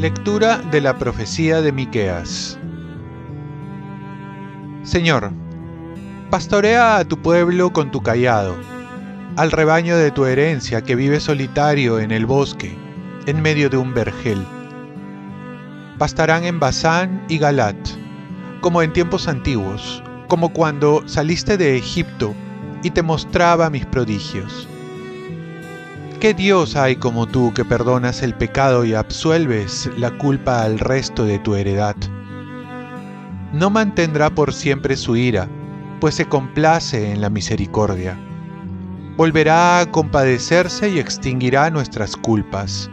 Lectura de la profecía de Miqueas. Señor, pastorea a tu pueblo con tu callado, al rebaño de tu herencia que vive solitario en el bosque, en medio de un vergel. Pastarán en Basán y Galat, como en tiempos antiguos, como cuando saliste de Egipto y te mostraba mis prodigios. ¿Qué Dios hay como tú que perdonas el pecado y absuelves la culpa al resto de tu heredad? No mantendrá por siempre su ira, pues se complace en la misericordia. Volverá a compadecerse y extinguirá nuestras culpas.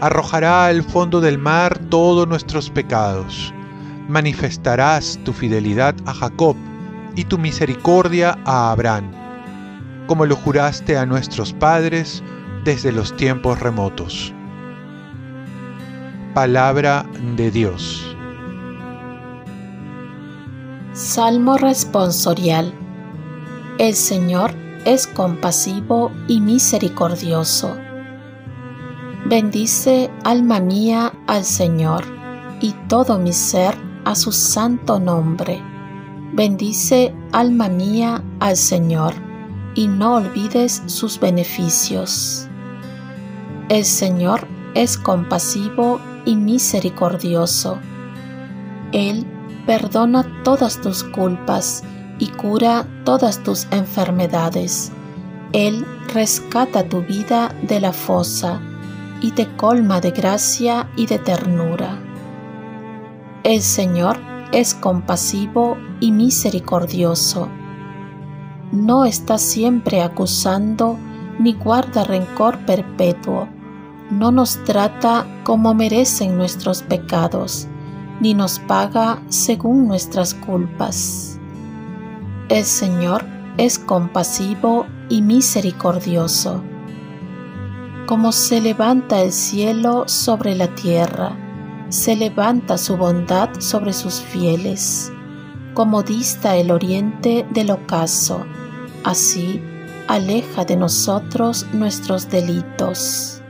Arrojará al fondo del mar todos nuestros pecados. Manifestarás tu fidelidad a Jacob y tu misericordia a Abraham, como lo juraste a nuestros padres, desde los tiempos remotos. Palabra de Dios. Salmo responsorial. El Señor es compasivo y misericordioso. Bendice, alma mía, al Señor, y todo mi ser a su santo nombre. Bendice, alma mía, al Señor, y no olvides sus beneficios. El Señor es compasivo y misericordioso. Él perdona todas tus culpas y cura todas tus enfermedades. Él rescata tu vida de la fosa y te colma de gracia y de ternura. El Señor es compasivo y misericordioso. No está siempre acusando ni guarda rencor perpetuo no nos trata como merecen nuestros pecados, ni nos paga según nuestras culpas. El Señor es compasivo y misericordioso. Como se levanta el cielo sobre la tierra, se levanta su bondad sobre sus fieles. Como dista el oriente del ocaso, así aleja de nosotros nuestros delitos.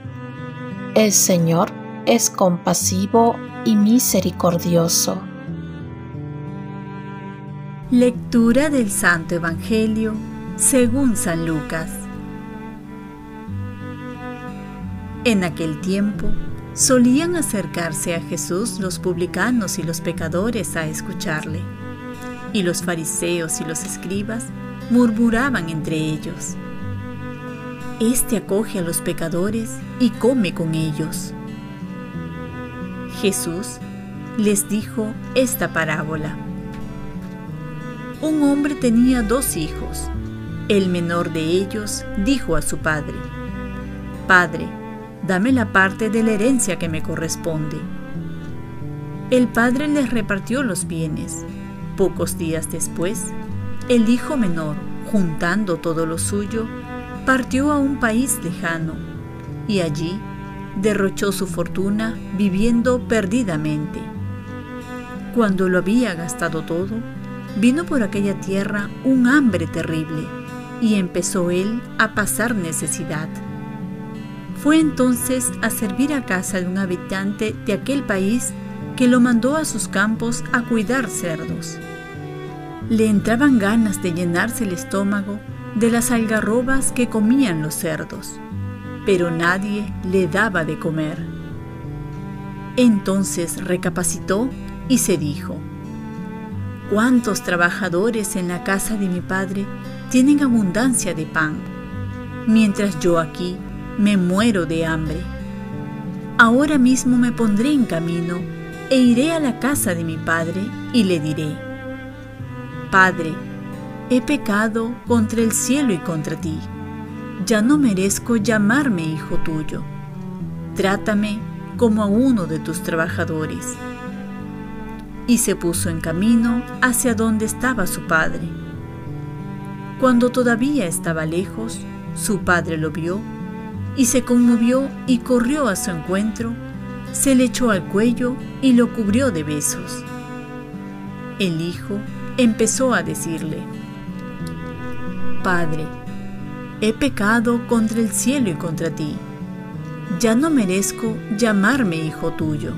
El Señor es compasivo y misericordioso. Lectura del Santo Evangelio según San Lucas. En aquel tiempo solían acercarse a Jesús los publicanos y los pecadores a escucharle, y los fariseos y los escribas murmuraban entre ellos este acoge a los pecadores y come con ellos. Jesús les dijo esta parábola. Un hombre tenía dos hijos. El menor de ellos dijo a su padre, Padre, dame la parte de la herencia que me corresponde. El padre les repartió los bienes. Pocos días después, el hijo menor, juntando todo lo suyo, partió a un país lejano y allí derrochó su fortuna viviendo perdidamente. Cuando lo había gastado todo, vino por aquella tierra un hambre terrible y empezó él a pasar necesidad. Fue entonces a servir a casa de un habitante de aquel país que lo mandó a sus campos a cuidar cerdos. Le entraban ganas de llenarse el estómago de las algarrobas que comían los cerdos, pero nadie le daba de comer. Entonces recapacitó y se dijo, ¿cuántos trabajadores en la casa de mi padre tienen abundancia de pan, mientras yo aquí me muero de hambre? Ahora mismo me pondré en camino e iré a la casa de mi padre y le diré, Padre, he pecado contra el cielo y contra ti. Ya no merezco llamarme hijo tuyo. Trátame como a uno de tus trabajadores. Y se puso en camino hacia donde estaba su padre. Cuando todavía estaba lejos, su padre lo vio y se conmovió y corrió a su encuentro, se le echó al cuello y lo cubrió de besos. El hijo empezó a decirle, Padre, he pecado contra el cielo y contra ti. Ya no merezco llamarme hijo tuyo.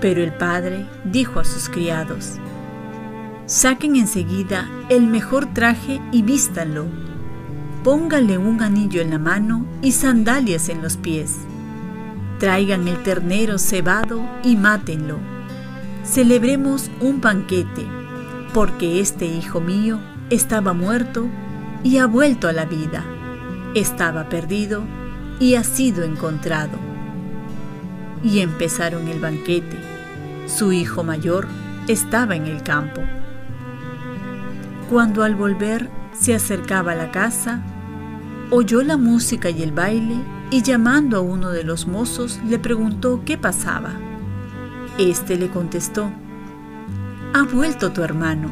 Pero el padre dijo a sus criados, Saquen enseguida el mejor traje y vístanlo. Pónganle un anillo en la mano y sandalias en los pies. Traigan el ternero cebado y mátenlo. Celebremos un banquete, porque este hijo mío estaba muerto y ha vuelto a la vida. Estaba perdido y ha sido encontrado. Y empezaron el banquete. Su hijo mayor estaba en el campo. Cuando al volver se acercaba a la casa, oyó la música y el baile y llamando a uno de los mozos le preguntó qué pasaba. Este le contestó, Ha vuelto tu hermano,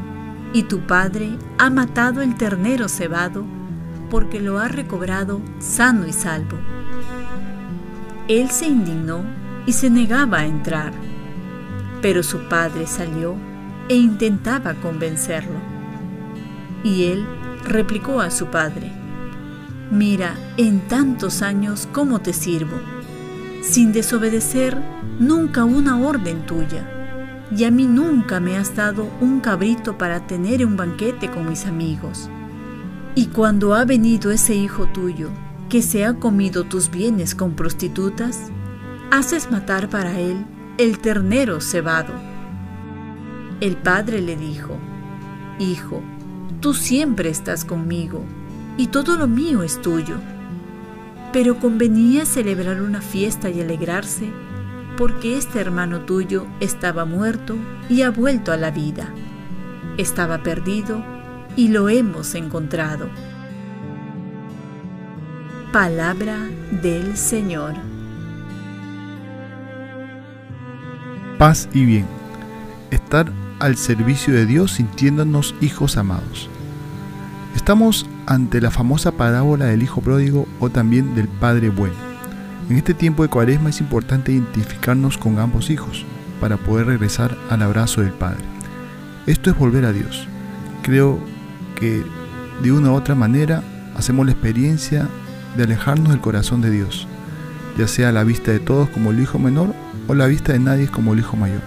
y tu padre ha matado el ternero cebado porque lo ha recobrado sano y salvo. Él se indignó y se negaba a entrar, pero su padre salió e intentaba convencerlo. Y él replicó a su padre, Mira, en tantos años cómo te sirvo, sin desobedecer nunca una orden tuya, y a mí nunca me has dado un cabrito para tener un banquete con mis amigos. Y cuando ha venido ese hijo tuyo, que se ha comido tus bienes con prostitutas, haces matar para él el ternero cebado. El padre le dijo, Hijo, tú siempre estás conmigo, y todo lo mío es tuyo. Pero convenía celebrar una fiesta y alegrarse, porque este hermano tuyo estaba muerto y ha vuelto a la vida. Estaba perdido y lo hemos encontrado. Palabra del Señor. Paz y bien. Estar al servicio de Dios sintiéndonos hijos amados. Estamos ante la famosa parábola del hijo pródigo o también del padre bueno. En este tiempo de cuaresma es importante identificarnos con ambos hijos para poder regresar al abrazo del Padre. Esto es volver a Dios. Creo que de una u otra manera hacemos la experiencia de alejarnos del corazón de Dios, ya sea la vista de todos como el hijo menor o la vista de nadie como el hijo mayor.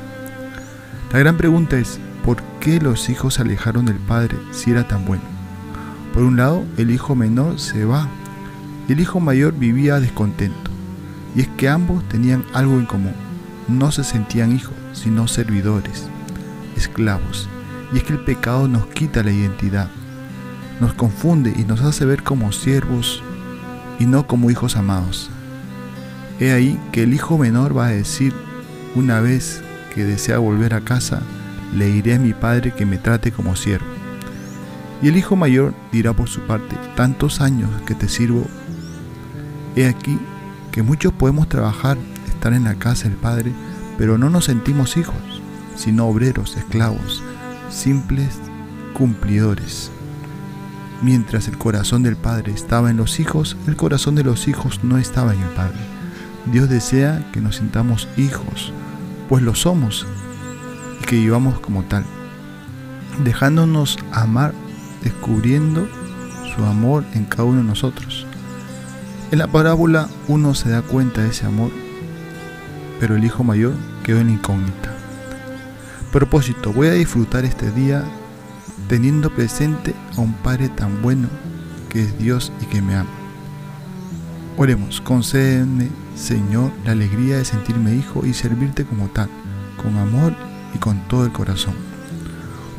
La gran pregunta es, ¿por qué los hijos se alejaron del Padre si era tan bueno? Por un lado, el hijo menor se va y el hijo mayor vivía descontento. Y es que ambos tenían algo en común. No se sentían hijos, sino servidores, esclavos. Y es que el pecado nos quita la identidad, nos confunde y nos hace ver como siervos y no como hijos amados. He ahí que el hijo menor va a decir, una vez que desea volver a casa, le diré a mi padre que me trate como siervo. Y el hijo mayor dirá por su parte, tantos años que te sirvo. He aquí que muchos podemos trabajar, estar en la casa del Padre, pero no nos sentimos hijos, sino obreros, esclavos, simples cumplidores. Mientras el corazón del Padre estaba en los hijos, el corazón de los hijos no estaba en el Padre. Dios desea que nos sintamos hijos, pues lo somos, y que vivamos como tal, dejándonos amar, descubriendo su amor en cada uno de nosotros. En la parábola uno se da cuenta de ese amor, pero el hijo mayor quedó en incógnita. Propósito, voy a disfrutar este día teniendo presente a un Padre tan bueno que es Dios y que me ama. Oremos, concédeme, Señor, la alegría de sentirme hijo y servirte como tal, con amor y con todo el corazón.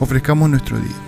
Ofrezcamos nuestro día.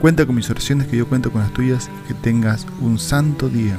Cuenta con mis oraciones que yo cuento con las tuyas que tengas un santo día.